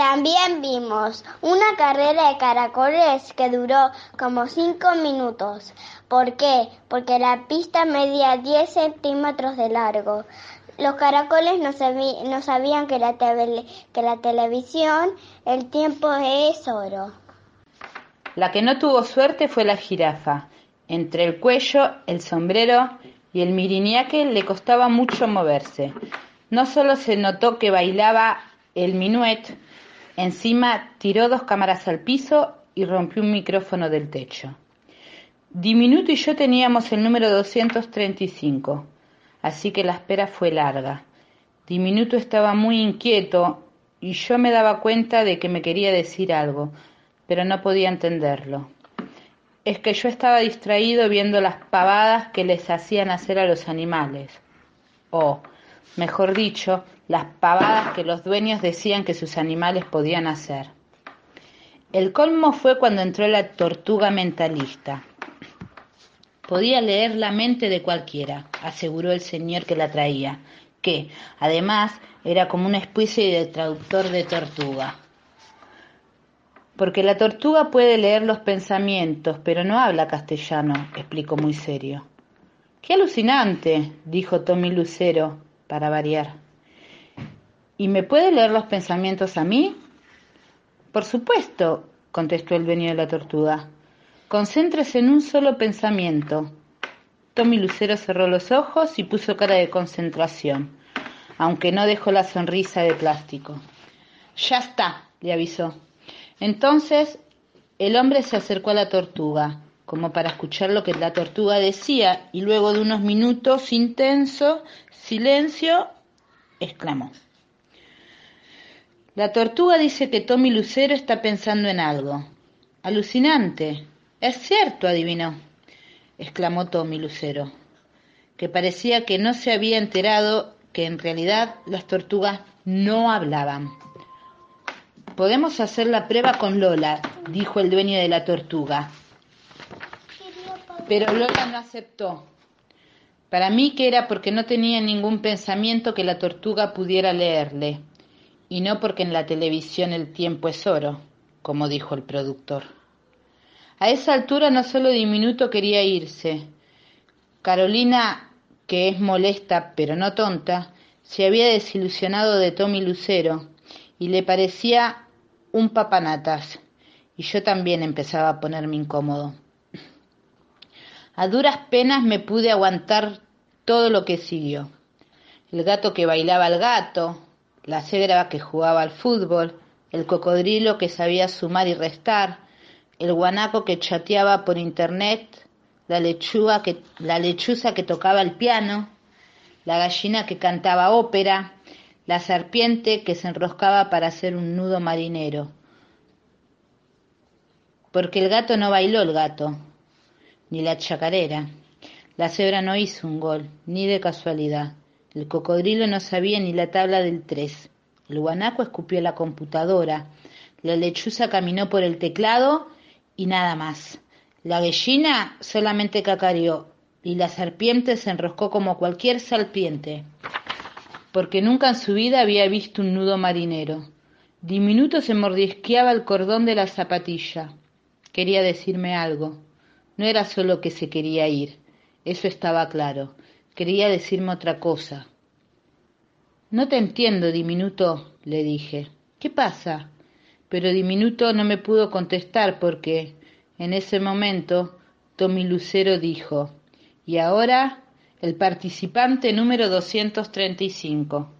También vimos una carrera de caracoles que duró como 5 minutos. ¿Por qué? Porque la pista medía 10 centímetros de largo. Los caracoles no, sabían que la, que la televisión, el tiempo es oro. La que no tuvo suerte fue la jirafa. Entre el cuello, el sombrero y el miriniaque le costaba mucho moverse. No solo se notó que bailaba el minuet, Encima tiró dos cámaras al piso y rompió un micrófono del techo. Diminuto y yo teníamos el número 235, así que la espera fue larga. Diminuto estaba muy inquieto y yo me daba cuenta de que me quería decir algo, pero no podía entenderlo. Es que yo estaba distraído viendo las pavadas que les hacían hacer a los animales. O, mejor dicho, las pavadas que los dueños decían que sus animales podían hacer. El colmo fue cuando entró la tortuga mentalista. Podía leer la mente de cualquiera, aseguró el señor que la traía, que, además, era como una especie de traductor de tortuga. Porque la tortuga puede leer los pensamientos, pero no habla castellano, explicó muy serio. Qué alucinante, dijo Tommy Lucero, para variar. ¿Y me puede leer los pensamientos a mí? Por supuesto, contestó el dueño de la tortuga. Concéntrese en un solo pensamiento. Tommy Lucero cerró los ojos y puso cara de concentración, aunque no dejó la sonrisa de plástico. Ya está, le avisó. Entonces el hombre se acercó a la tortuga, como para escuchar lo que la tortuga decía, y luego de unos minutos intenso silencio, exclamó. La tortuga dice que Tommy Lucero está pensando en algo. Alucinante. Es cierto, adivinó, exclamó Tommy Lucero, que parecía que no se había enterado que en realidad las tortugas no hablaban. Podemos hacer la prueba con Lola, dijo el dueño de la tortuga. Pero Lola no aceptó. Para mí que era porque no tenía ningún pensamiento que la tortuga pudiera leerle y no porque en la televisión el tiempo es oro, como dijo el productor. A esa altura no solo Diminuto quería irse. Carolina, que es molesta pero no tonta, se había desilusionado de Tommy Lucero y le parecía un papanatas, y yo también empezaba a ponerme incómodo. A duras penas me pude aguantar todo lo que siguió. El gato que bailaba al gato, la cebra que jugaba al fútbol, el cocodrilo que sabía sumar y restar, el guanaco que chateaba por internet, la, lechuga la lechuza que tocaba el piano, la gallina que cantaba ópera, la serpiente que se enroscaba para hacer un nudo marinero. Porque el gato no bailó el gato, ni la chacarera. La cebra no hizo un gol, ni de casualidad. El cocodrilo no sabía ni la tabla del tres. El guanaco escupió la computadora. La lechuza caminó por el teclado y nada más. La gallina solamente cacareó y la serpiente se enroscó como cualquier serpiente, porque nunca en su vida había visto un nudo marinero. Diminuto se mordisqueaba el cordón de la zapatilla. Quería decirme algo. No era solo que se quería ir, eso estaba claro. Quería decirme otra cosa. No te entiendo, diminuto, le dije. ¿Qué pasa? Pero diminuto no me pudo contestar porque, en ese momento, Tommy Lucero dijo, y ahora el participante número 235.